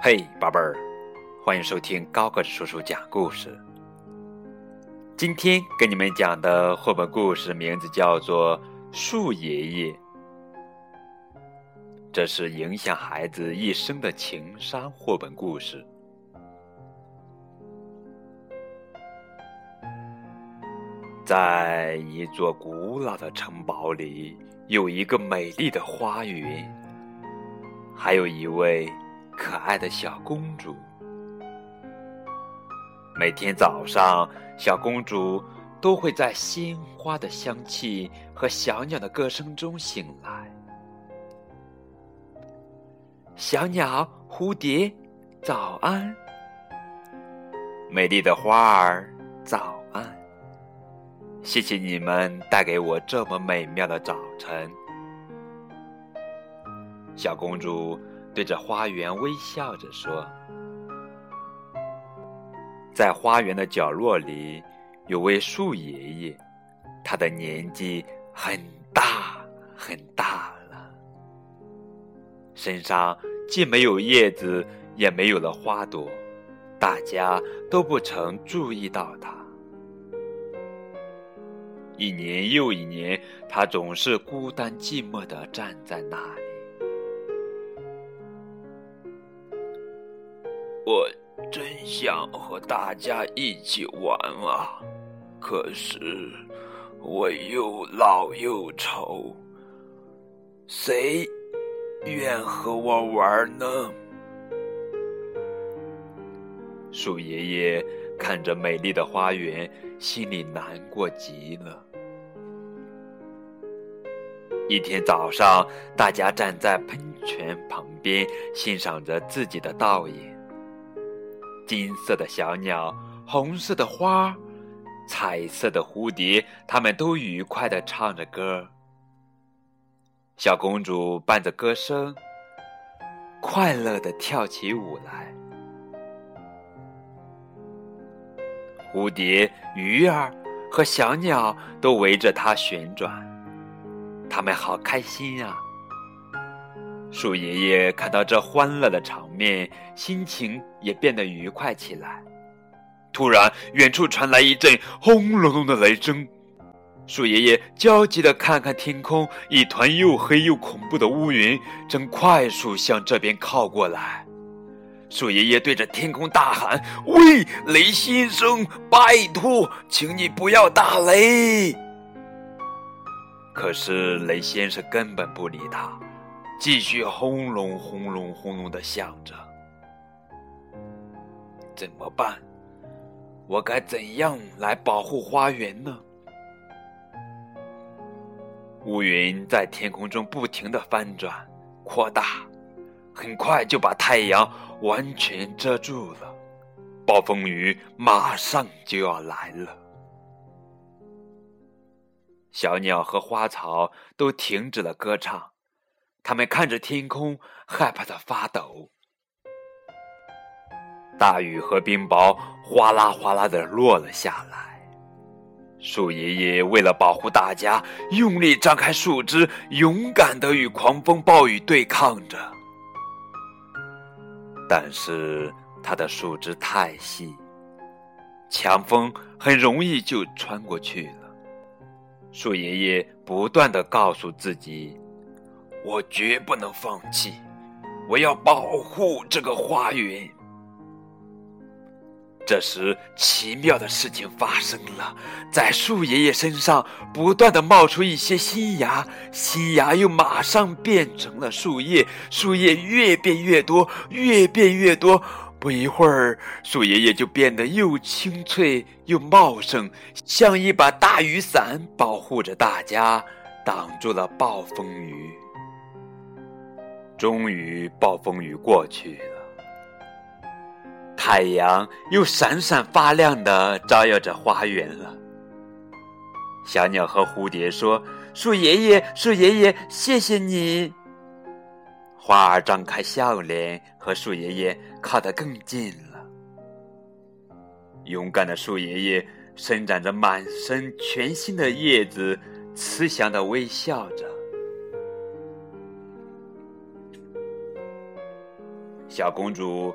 嘿，宝贝儿，欢迎收听高个子叔叔讲故事。今天给你们讲的绘本故事名字叫做《树爷爷》，这是影响孩子一生的情商绘本故事。在一座古老的城堡里，有一个美丽的花园，还有一位可爱的小公主。每天早上，小公主都会在鲜花的香气和小鸟的歌声中醒来。小鸟、蝴蝶，早安！美丽的花儿，早安。谢谢你们带给我这么美妙的早晨。小公主对着花园微笑着说：“在花园的角落里，有位树爷爷，他的年纪很大很大了，身上既没有叶子，也没有了花朵，大家都不曾注意到他。”一年又一年，他总是孤单寂寞的站在那里。我真想和大家一起玩啊，可是我又老又丑，谁愿和我玩呢？树爷爷看着美丽的花园，心里难过极了。一天早上，大家站在喷泉旁边，欣赏着自己的倒影。金色的小鸟，红色的花，彩色的蝴蝶，它们都愉快地唱着歌。小公主伴着歌声，快乐地跳起舞来。蝴蝶、鱼儿和小鸟都围着它旋转。他们好开心呀！树爷爷看到这欢乐的场面，心情也变得愉快起来。突然，远处传来一阵轰隆隆的雷声。树爷爷焦急地看看天空，一团又黑又恐怖的乌云正快速向这边靠过来。树爷爷对着天空大喊：“喂，雷先生，拜托，请你不要打雷！”可是雷先生根本不理他，继续轰隆轰隆轰隆的响着。怎么办？我该怎样来保护花园呢？乌云在天空中不停的翻转、扩大，很快就把太阳完全遮住了。暴风雨马上就要来了。小鸟和花草都停止了歌唱，他们看着天空，害怕的发抖。大雨和冰雹哗啦哗啦的落了下来。树爷爷为了保护大家，用力张开树枝，勇敢的与狂风暴雨对抗着。但是他的树枝太细，强风很容易就穿过去了。树爷爷不断的告诉自己：“我绝不能放弃，我要保护这个花园。”这时，奇妙的事情发生了，在树爷爷身上不断的冒出一些新芽，新芽又马上变成了树叶，树叶越变越多，越变越多。不一会儿，树爷爷就变得又清脆又茂盛，像一把大雨伞，保护着大家，挡住了暴风雨。终于，暴风雨过去了，太阳又闪闪发亮的照耀着花园了。小鸟和蝴蝶说：“树爷爷，树爷爷，谢谢你。”花儿张开笑脸，和树爷爷靠得更近了。勇敢的树爷爷伸展着满身全新的叶子，慈祥的微笑着。小公主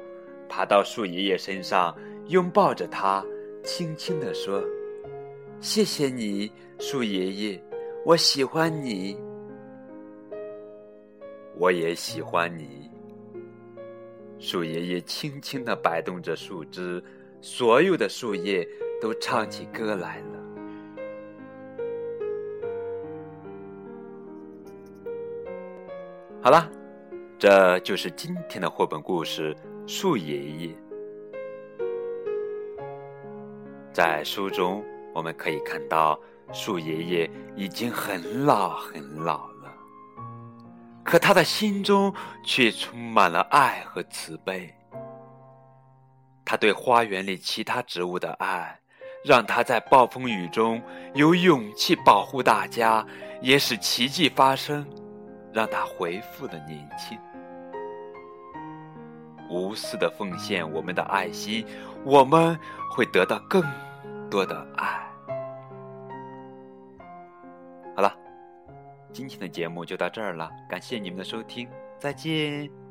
爬到树爷爷身上，拥抱着他，轻轻地说：“谢谢你，树爷爷，我喜欢你。”我也喜欢你。树爷爷轻轻地摆动着树枝，所有的树叶都唱起歌来了。好了，这就是今天的绘本故事《树爷爷》。在书中，我们可以看到树爷爷已经很老很老了，可他的心中却充满了爱和慈悲。他对花园里其他植物的爱，让他在暴风雨中有勇气保护大家，也使奇迹发生。让他恢复了年轻，无私的奉献我们的爱心，我们会得到更多的爱。好了，今天的节目就到这儿了，感谢你们的收听，再见。